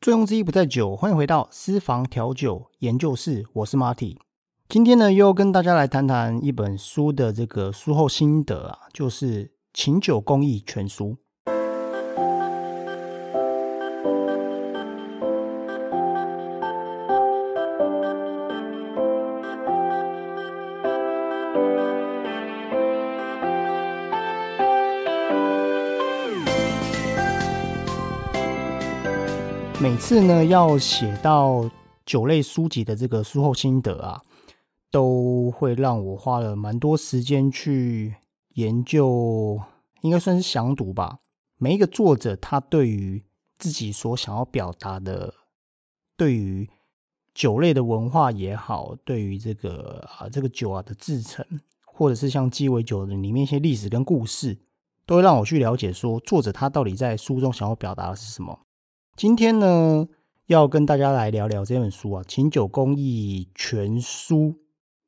醉翁之意不在酒，欢迎回到私房调酒研究室，我是 Marty。今天呢，又跟大家来谈谈一本书的这个书后心得啊，就是《琴酒工艺全书》。次呢，要写到酒类书籍的这个书后心得啊，都会让我花了蛮多时间去研究，应该算是详读吧。每一个作者他对于自己所想要表达的，对于酒类的文化也好，对于这个啊这个酒啊的制成，或者是像鸡尾酒的里面一些历史跟故事，都会让我去了解说作者他到底在书中想要表达的是什么。今天呢，要跟大家来聊聊这本书啊，《琴酒工艺全书》。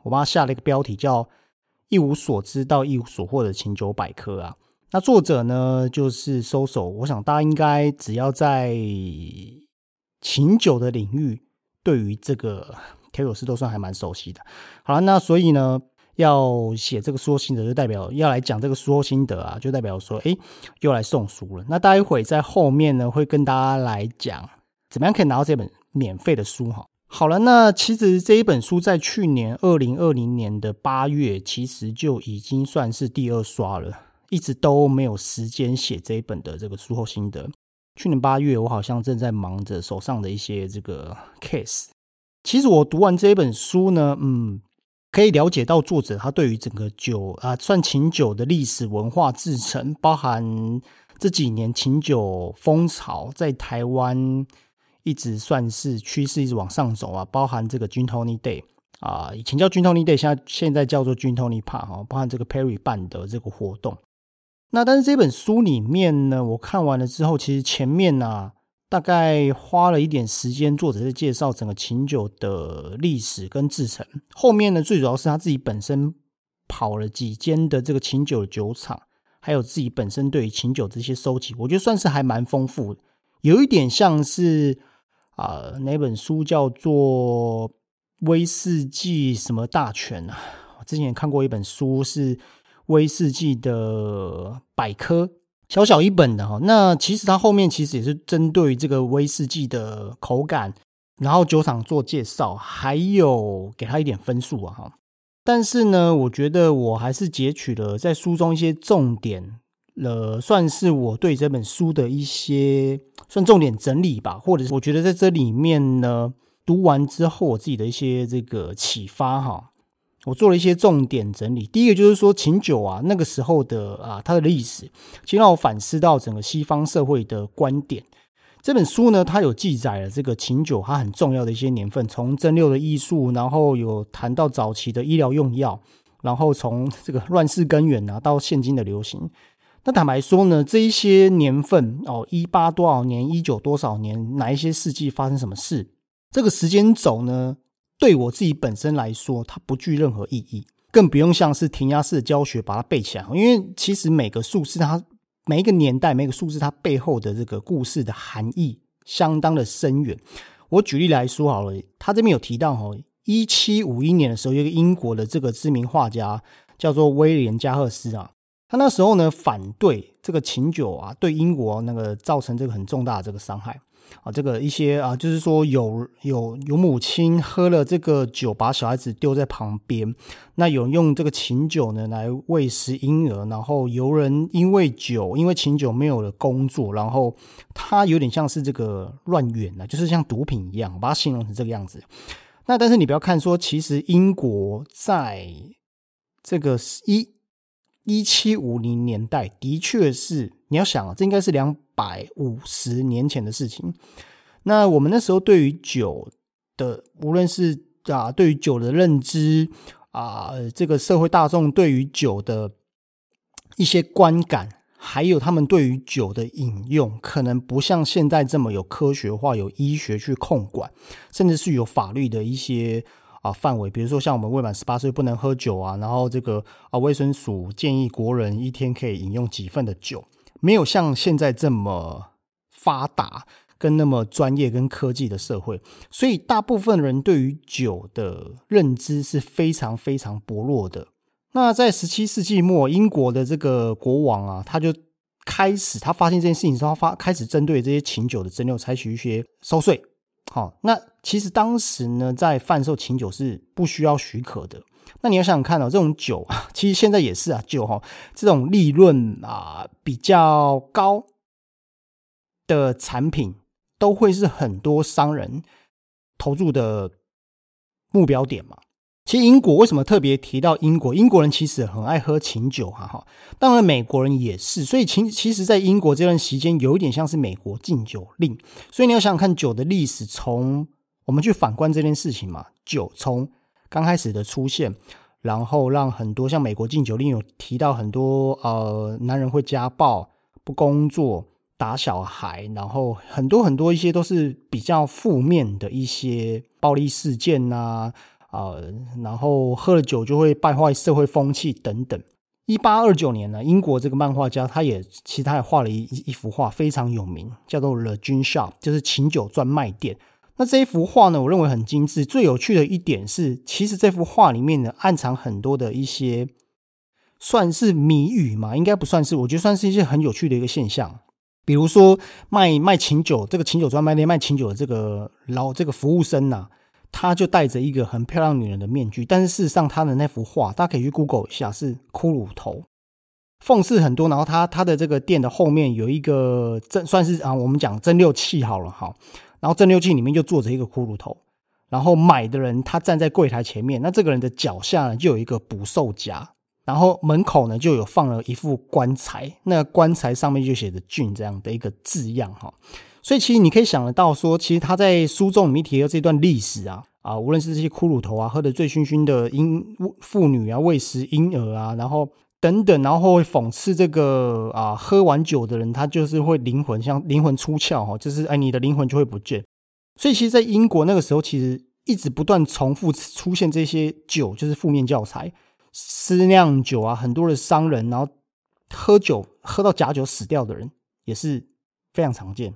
我帮下了一个标题，叫“一无所知到一无所获的琴酒百科”啊。那作者呢，就是收手。我想大家应该只要在琴酒的领域，对于这个调酒师都算还蛮熟悉的。好了，那所以呢。要写这个书心得，就代表要来讲这个书心得啊，就代表说，哎，又来送书了。那待会在后面呢，会跟大家来讲怎么样可以拿到这本免费的书哈。好了，那其实这一本书在去年二零二零年的八月，其实就已经算是第二刷了，一直都没有时间写这一本的这个书后心得。去年八月，我好像正在忙着手上的一些这个 case。其实我读完这一本书呢，嗯。可以了解到作者他对于整个酒啊，算琴酒的历史文化制成，包含这几年琴酒风潮在台湾一直算是趋势，一直往上走啊。包含这个 Gin Tony Day 啊，以前叫 Gin Tony Day，现在现在叫做 Gin Tony Park 哈。包含这个 Perry 办的这个活动。那但是这本书里面呢，我看完了之后，其实前面呢。大概花了一点时间，作者在介绍整个琴酒的历史跟制成。后面呢，最主要是他自己本身跑了几间的这个琴酒酒厂，还有自己本身对于琴酒这些收集，我觉得算是还蛮丰富的。有一点像是啊，那本书叫做《威士忌什么大全》啊？我之前也看过一本书，是威士忌的百科。小小一本的哈，那其实它后面其实也是针对这个威士忌的口感，然后酒厂做介绍，还有给他一点分数啊哈。但是呢，我觉得我还是截取了在书中一些重点，呃，算是我对这本书的一些算重点整理吧，或者是我觉得在这里面呢，读完之后我自己的一些这个启发哈。我做了一些重点整理。第一个就是说，琴酒啊，那个时候的啊，它的历史，其实让我反思到整个西方社会的观点。这本书呢，它有记载了这个琴酒它很重要的一些年份，从蒸馏的艺术，然后有谈到早期的医疗用药，然后从这个乱世根源啊，到现今的流行。那坦白说呢，这一些年份哦，一八多少年，一九多少年，哪一些世纪发生什么事？这个时间轴呢？对我自己本身来说，它不具任何意义，更不用像是填鸭式的教学把它背起来。因为其实每个数字，它每一个年代，每个数字它背后的这个故事的含义相当的深远。我举例来说好了，他这边有提到哈，一七五一年的时候，有一个英国的这个知名画家叫做威廉加赫斯啊，他那时候呢反对这个琴酒啊，对英国那个造成这个很重大的这个伤害。啊，这个一些啊，就是说有有有母亲喝了这个酒，把小孩子丢在旁边。那有人用这个琴酒呢来喂食婴儿，然后有人因为酒，因为琴酒没有了工作，然后他有点像是这个乱源啊，就是像毒品一样，把它形容成这个样子。那但是你不要看说，其实英国在这个一一七五零年代的确是，你要想啊，这应该是两。百五十年前的事情，那我们那时候对于酒的，无论是啊，对于酒的认知啊，这个社会大众对于酒的一些观感，还有他们对于酒的饮用，可能不像现在这么有科学化、有医学去控管，甚至是有法律的一些啊范围。比如说，像我们未满十八岁不能喝酒啊，然后这个啊，卫生署建议国人一天可以饮用几份的酒。没有像现在这么发达，跟那么专业跟科技的社会，所以大部分人对于酒的认知是非常非常薄弱的。那在十七世纪末，英国的这个国王啊，他就开始他发现这件事情之后，发开始针对这些琴酒的蒸馏采取一些收税。好，那其实当时呢，在贩售琴酒是不需要许可的。那你要想想看哦，这种酒啊其实现在也是啊，酒哈这种利润啊比较高的产品。都会是很多商人投入的目标点嘛？其实英国为什么特别提到英国？英国人其实很爱喝琴酒，哈哈。当然美国人也是，所以其其实，在英国这段时间有一点像是美国禁酒令。所以你要想想看，酒的历史，从我们去反观这件事情嘛，酒从刚开始的出现，然后让很多像美国禁酒令有提到很多呃男人会家暴、不工作。打小孩，然后很多很多一些都是比较负面的一些暴力事件呐，啊，然后喝了酒就会败坏社会风气等等。一八二九年呢，英国这个漫画家他也其实他也画了一一幅画非常有名，叫做《The Gin Shop》，就是琴酒专卖店。那这一幅画呢，我认为很精致。最有趣的一点是，其实这幅画里面呢，暗藏很多的一些算是谜语嘛，应该不算是，我觉得算是一些很有趣的一个现象。比如说卖卖琴酒，这个琴酒专卖店卖琴酒的这个老这个服务生呐，他就戴着一个很漂亮女人的面具，但是事实上他的那幅画，大家可以去 Google 一下，是骷髅头，讽刺很多。然后他他的这个店的后面有一个蒸，算是啊我们讲蒸馏器好了哈，然后蒸馏器里面就坐着一个骷髅头，然后买的人他站在柜台前面，那这个人的脚下呢就有一个捕兽夹。然后门口呢就有放了一副棺材，那棺材上面就写着“俊”这样的一个字样哈，所以其实你可以想得到说，其实他在书中里面提到这段历史啊啊，无论是这些骷髅头啊，喝得醉醺醺的婴妇女啊，喂食婴儿啊，然后等等，然后会讽刺这个啊，喝完酒的人他就是会灵魂像灵魂出窍哈，就是哎你的灵魂就会不见。所以其实，在英国那个时候，其实一直不断重复出现这些酒，就是负面教材。私酿酒啊，很多的商人，然后喝酒喝到假酒死掉的人也是非常常见。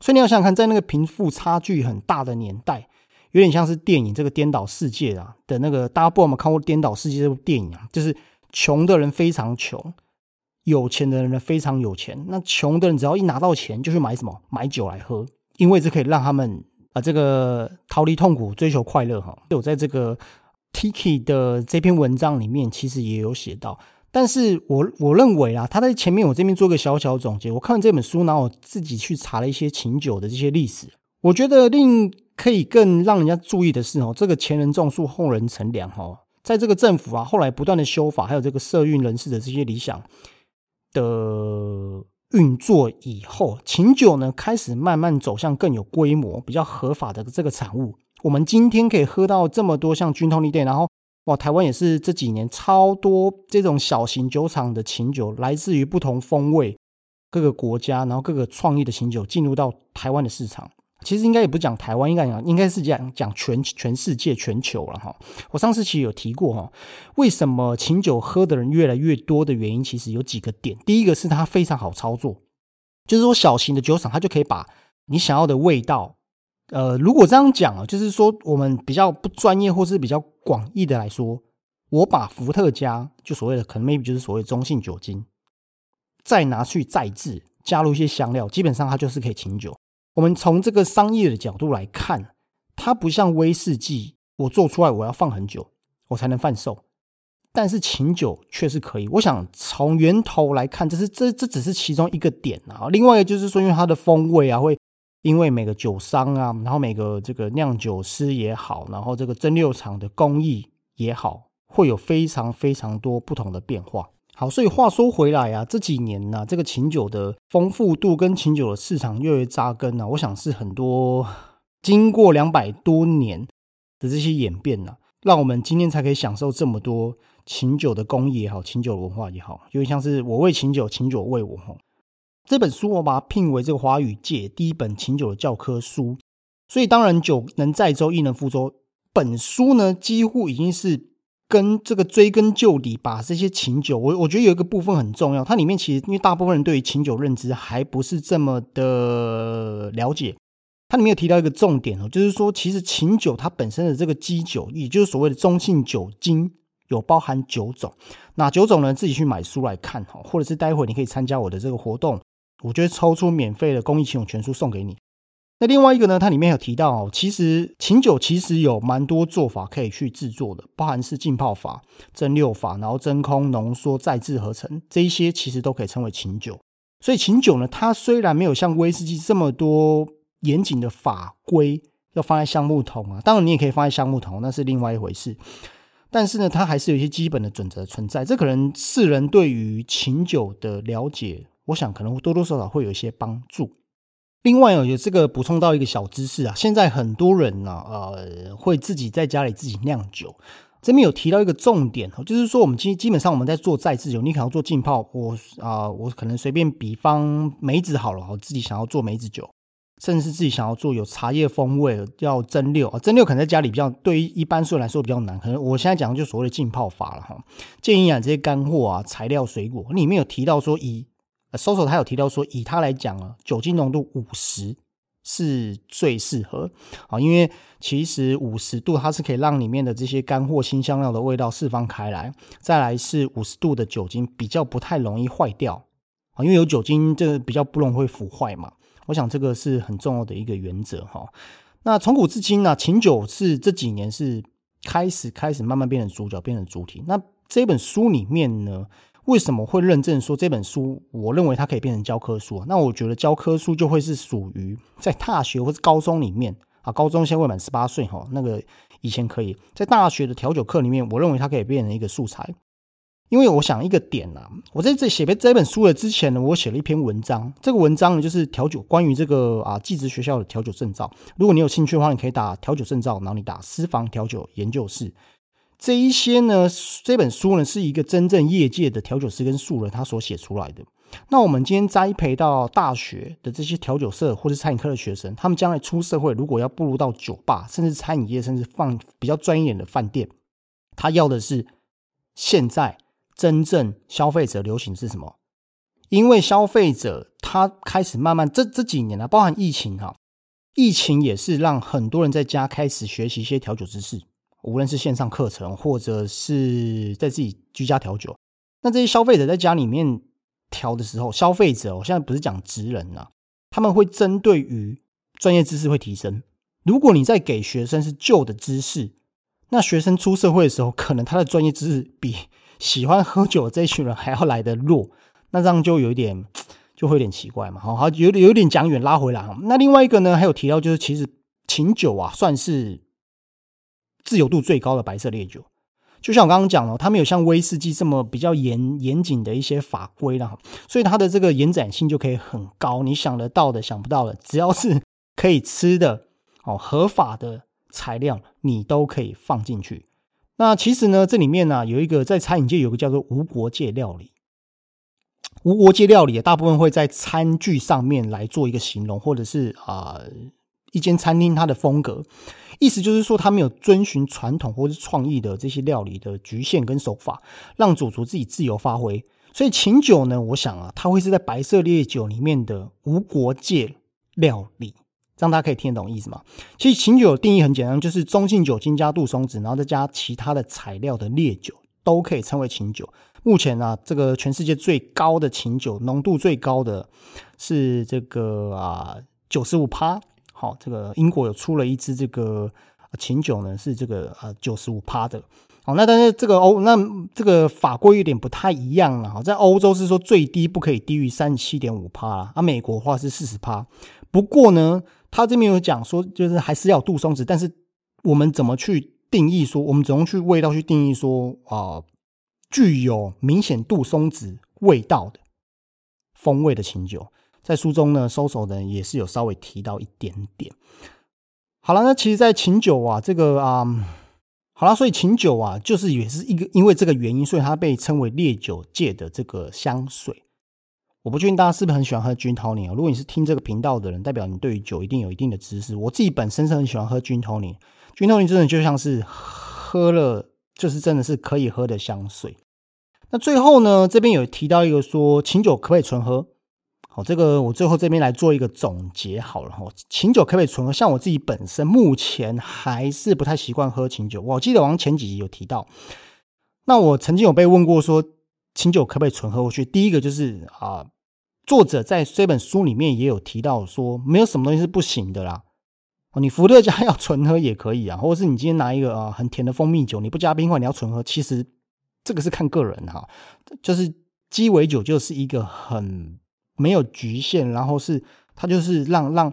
所以你要想想看，在那个贫富差距很大的年代，有点像是电影这个颠倒世界啊的那个，大家不知道有没有看过《颠倒世界》这部电影啊？就是穷的人非常穷，有钱的人呢非常有钱。那穷的人只要一拿到钱，就去买什么？买酒来喝，因为这可以让他们啊这个逃离痛苦，追求快乐哈。有在这个。Tiki 的这篇文章里面其实也有写到，但是我我认为啊，他在前面我这边做个小小总结。我看完这本书，然后我自己去查了一些琴酒的这些历史。我觉得另可以更让人家注意的是哦，这个前人种树，后人乘凉哈。在这个政府啊，后来不断的修法，还有这个社运人士的这些理想的运作以后，琴酒呢开始慢慢走向更有规模、比较合法的这个产物。我们今天可以喝到这么多像君通力店，然后哇，台湾也是这几年超多这种小型酒厂的琴酒，来自于不同风味各个国家，然后各个创意的琴酒进入到台湾的市场。其实应该也不讲台湾，应该讲应该是讲讲全全世界全球了哈。我上次其实有提过哈，为什么琴酒喝的人越来越多的原因，其实有几个点。第一个是它非常好操作，就是说小型的酒厂它就可以把你想要的味道。呃，如果这样讲啊，就是说我们比较不专业或是比较广义的来说，我把伏特加就所谓的可能 maybe 就是所谓中性酒精，再拿去再制，加入一些香料，基本上它就是可以清酒。我们从这个商业的角度来看，它不像威士忌，我做出来我要放很久我才能贩售，但是琴酒却是可以。我想从源头来看，这是这这只是其中一个点啊。另外一个就是说，因为它的风味啊会。因为每个酒商啊，然后每个这个酿酒师也好，然后这个蒸馏厂的工艺也好，会有非常非常多不同的变化。好，所以话说回来啊，这几年呢，这个琴酒的丰富度跟琴酒的市场越来越扎根呢，我想是很多经过两百多年的这些演变呢，让我们今天才可以享受这么多琴酒的工艺也好，琴酒文化也好，有点像是我为琴酒，琴酒为我哈。这本书我把它聘为这个华语界第一本琴酒的教科书，所以当然酒能载舟，亦能覆舟。本书呢，几乎已经是跟这个追根究底，把这些琴酒，我我觉得有一个部分很重要，它里面其实因为大部分人对于琴酒认知还不是这么的了解，它里面有提到一个重点哦，就是说其实琴酒它本身的这个基酒，也就是所谓的中性酒精，有包含九种。哪九种呢？自己去买书来看哈，或者是待会你可以参加我的这个活动，我就会抽出免费的公益琴酒全书送给你。那另外一个呢，它里面有提到哦，其实琴酒其实有蛮多做法可以去制作的，包含是浸泡法、蒸馏法，然后真空浓缩再制合成，这一些其实都可以称为琴酒。所以琴酒呢，它虽然没有像威士忌这么多严谨的法规要放在橡木桶啊，当然你也可以放在橡木桶，那是另外一回事。但是呢，它还是有一些基本的准则存在。这可能世人对于琴酒的了解，我想可能多多少少会有一些帮助。另外哦，有这个补充到一个小知识啊，现在很多人呢，呃，会自己在家里自己酿酒。这边有提到一个重点哦，就是说我们基基本上我们在做再制酒，你可能做浸泡，我啊，我可能随便比方梅子好了，我自己想要做梅子酒，甚至是自己想要做有茶叶风味要蒸馏啊，蒸馏可能在家里比较对于一般人来说比较难，可能我现在讲的就所谓的浸泡法了哈。建议啊，这些干货啊，材料水果里面有提到说以。搜索他有提到说，以他来讲啊，酒精浓度五十是最适合啊，因为其实五十度它是可以让里面的这些干货、新香料的味道释放开来。再来是五十度的酒精比较不太容易坏掉啊，因为有酒精这比较不容易腐坏嘛。我想这个是很重要的一个原则哈。那从古至今呢，琴酒是这几年是开始开始慢慢变成主角，变成主体。那这本书里面呢？为什么会认证说这本书？我认为它可以变成教科书。那我觉得教科书就会是属于在大学或者高中里面啊，高中先未满十八岁哈，那个以前可以在大学的调酒课里面，我认为它可以变成一个素材。因为我想一个点啊，我在这写这本书的之前呢，我写了一篇文章。这个文章呢，就是调酒关于这个啊，技职学校的调酒证照。如果你有兴趣的话，你可以打调酒证照，然后你打私房调酒研究室。这一些呢，这本书呢是一个真正业界的调酒师跟素人他所写出来的。那我们今天栽培到大学的这些调酒社或者餐饮科的学生，他们将来出社会，如果要步入到酒吧，甚至餐饮业，甚至放比较专业的饭店，他要的是现在真正消费者流行是什么？因为消费者他开始慢慢这这几年呢，包含疫情哈，疫情也是让很多人在家开始学习一些调酒知识。无论是线上课程，或者是在自己居家调酒，那这些消费者在家里面调的时候，消费者我现在不是讲职人啊，他们会针对于专业知识会提升。如果你在给学生是旧的知识，那学生出社会的时候，可能他的专业知识比喜欢喝酒的这一群人还要来的弱，那这样就有一点就会有点奇怪嘛。好，好，有有点讲远拉回来。那另外一个呢，还有提到就是，其实琴酒啊，算是。自由度最高的白色烈酒，就像我刚刚讲了，它没有像威士忌这么比较严严谨的一些法规了，所以它的这个延展性就可以很高。你想得到的、想不到的，只要是可以吃的哦，合法的材料，你都可以放进去。那其实呢，这里面呢有一个在餐饮界有个叫做无国界料理，无国界料理大部分会在餐具上面来做一个形容，或者是啊。一间餐厅它的风格，意思就是说，他没有遵循传统或是创意的这些料理的局限跟手法，让主厨自己自由发挥。所以琴酒呢，我想啊，它会是在白色烈酒里面的无国界料理，这样大家可以听得懂意思吗？其实琴酒的定义很简单，就是中性酒精加杜松子，然后再加其他的材料的烈酒，都可以称为琴酒。目前呢，这个全世界最高的琴酒浓度最高的是这个啊九十五趴。好，这个英国有出了一支这个琴酒呢，是这个呃九十五趴的。好，那但是这个欧那这个法规有点不太一样了。哈，在欧洲是说最低不可以低于三十七点五趴，啊，美国话是四十趴。不过呢，他这边有讲说，就是还是要杜松子。但是我们怎么去定义说，我们怎么去味道去定义说啊，具有明显杜松子味道的风味的琴酒？在书中呢，搜索的人也是有稍微提到一点点。好了，那其实，在琴酒啊，这个啊，好了，所以琴酒啊，就是也是一个因为这个原因，所以它被称为烈酒界的这个香水。我不确定大家是不是很喜欢喝君托尼啊？如果你是听这个频道的人，代表你对于酒一定有一定的知识。我自己本身是很喜欢喝君托尼，君托尼真的就像是喝了，就是真的是可以喝的香水。那最后呢，这边有提到一个说，琴酒可不可以纯喝？这个我最后这边来做一个总结好了哈。琴酒可不可以纯喝？像我自己本身目前还是不太习惯喝琴酒。我记得好像前几集有提到，那我曾经有被问过说琴酒可不可以纯喝过去？第一个就是啊，作者在这本书里面也有提到说，没有什么东西是不行的啦。哦，你伏特加要纯喝也可以啊，或者是你今天拿一个啊很甜的蜂蜜酒，你不加冰块你要纯喝，其实这个是看个人哈。就是鸡尾酒就是一个很没有局限，然后是它就是让让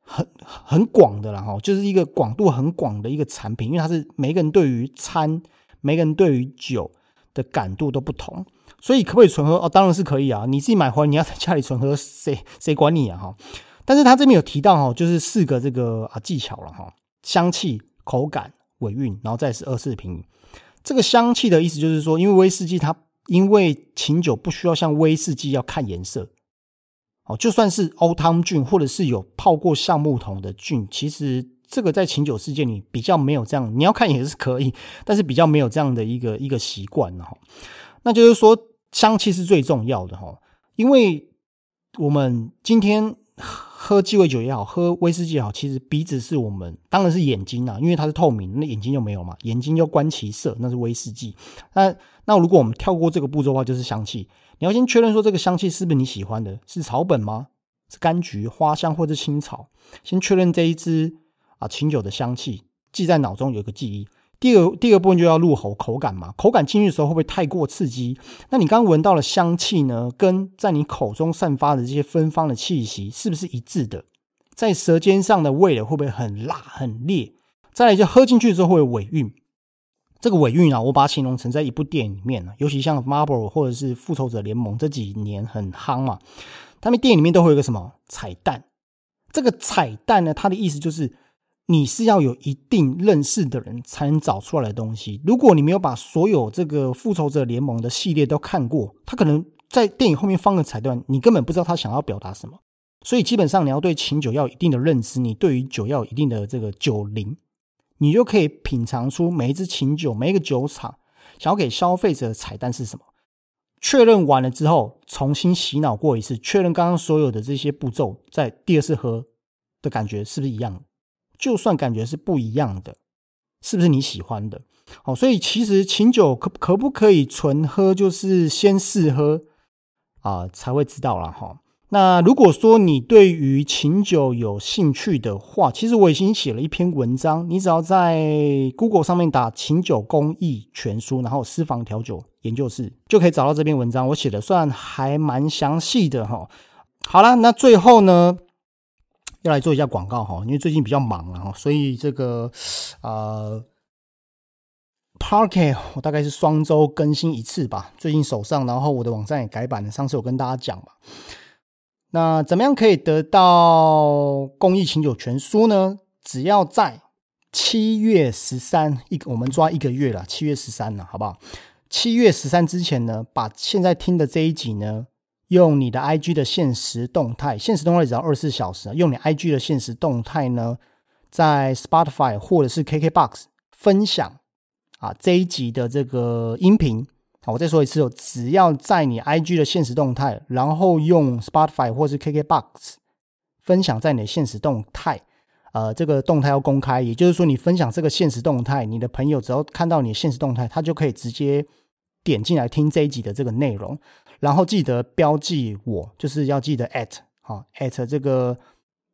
很很广的了哈，就是一个广度很广的一个产品，因为它是每个人对于餐，每个人对于酒的感度都不同，所以可不可以纯喝？哦，当然是可以啊，你自己买回来你要在家里纯喝，谁 谁管你啊哈。但是他这边有提到哈，就是四个这个啊技巧了哈，香气、口感、尾韵，然后再是二次品。这个香气的意思就是说，因为威士忌它因为琴酒不需要像威士忌要看颜色，哦，就算是欧汤菌或者是有泡过橡木桶的菌，其实这个在琴酒世界里比较没有这样，你要看也是可以，但是比较没有这样的一个一个习惯哈。那就是说香气是最重要的哈，因为我们今天。喝鸡尾酒也好，喝威士忌也好，其实鼻子是我们当然是眼睛啊，因为它是透明，那眼睛就没有嘛，眼睛就观其色，那是威士忌。那那如果我们跳过这个步骤的话，就是香气。你要先确认说这个香气是不是你喜欢的，是草本吗？是柑橘、花香或者青草？先确认这一支啊清酒的香气，记在脑中有个记忆。第二第二部分就要入喉口感嘛，口感进去的时候会不会太过刺激？那你刚刚闻到了香气呢，跟在你口中散发的这些芬芳的气息是不是一致的？在舌尖上的味蕾会不会很辣很烈？再来就喝进去之后会有尾韵，这个尾韵啊，我把它形容成在一部电影里面呢，尤其像 Marvel 或者是复仇者联盟这几年很夯嘛，他们电影里面都会有个什么彩蛋？这个彩蛋呢，它的意思就是。你是要有一定认识的人才能找出来的东西。如果你没有把所有这个复仇者联盟的系列都看过，他可能在电影后面放个彩蛋，你根本不知道他想要表达什么。所以基本上你要对琴酒要有一定的认知，你对于酒要有一定的这个酒龄，你就可以品尝出每一支琴酒、每一个酒厂想要给消费者的彩蛋是什么。确认完了之后，重新洗脑过一次，确认刚刚所有的这些步骤，在第二次喝的感觉是不是一样？就算感觉是不一样的，是不是你喜欢的？好，所以其实琴酒可可不可以纯喝，就是先试喝啊，才会知道了哈。那如果说你对于琴酒有兴趣的话，其实我已经写了一篇文章，你只要在 Google 上面打“琴酒工艺全书”，然后私房调酒研究室，就可以找到这篇文章。我写的算还蛮详细的哈。好了，那最后呢？要来做一下广告哈，因为最近比较忙啊，所以这个呃，Parket 我大概是双周更新一次吧。最近手上，然后我的网站也改版了，上次有跟大家讲嘛。那怎么样可以得到公益清酒全书呢？只要在七月十三一，我们抓一个月了，七月十三了，好不好？七月十三之前呢，把现在听的这一集呢。用你的 IG 的限时动态，限时动态只要二十四小时。用你 IG 的限时动态呢，在 Spotify 或者是 KKBox 分享啊这一集的这个音频。好，我再说一次哦，只要在你 IG 的限时动态，然后用 Spotify 或是 KKBox 分享在你的限时动态，呃，这个动态要公开，也就是说，你分享这个限时动态，你的朋友只要看到你的限时动态，他就可以直接点进来听这一集的这个内容。然后记得标记我，就是要记得 at 好 at 这个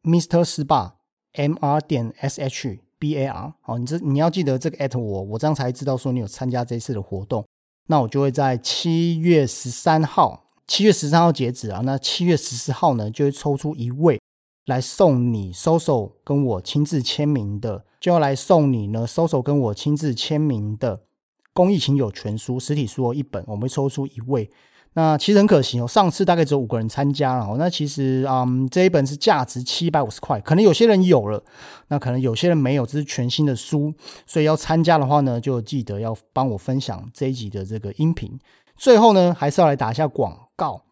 Mister Spa M R 点 S H B A R 好，你这你要记得这个 at 我，我这样才知道说你有参加这次的活动。那我就会在七月十三号，七月十三号截止啊。那七月十四号呢，就会抽出一位来送你 Soso 跟我亲自签名的，就要来送你呢 Soso 跟我亲自签名的公益情友全书实体书一本，我们会抽出一位。那其实很可惜哦，上次大概只有五个人参加了哦。那其实嗯，这一本是价值七百五十块，可能有些人有了，那可能有些人没有，这是全新的书，所以要参加的话呢，就记得要帮我分享这一集的这个音频。最后呢，还是要来打一下广告。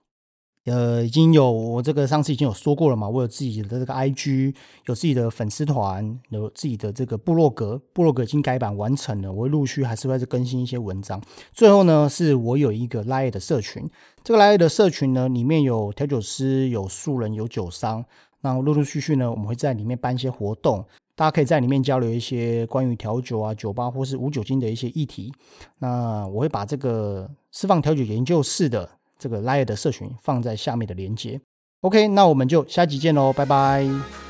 呃，已经有我这个上次已经有说过了嘛，我有自己的这个 IG，有自己的粉丝团，有自己的这个部落格，部落格已经改版完成了，我会陆续还是会再更新一些文章。最后呢，是我有一个 Lie 的社群，这个 Lie 的社群呢，里面有调酒师、有素人、有酒商，那陆陆续续呢，我们会在里面办一些活动，大家可以在里面交流一些关于调酒啊、酒吧或是无酒精的一些议题。那我会把这个释放调酒研究室的。这个 Line 的社群放在下面的连接。OK，那我们就下集见喽，拜拜。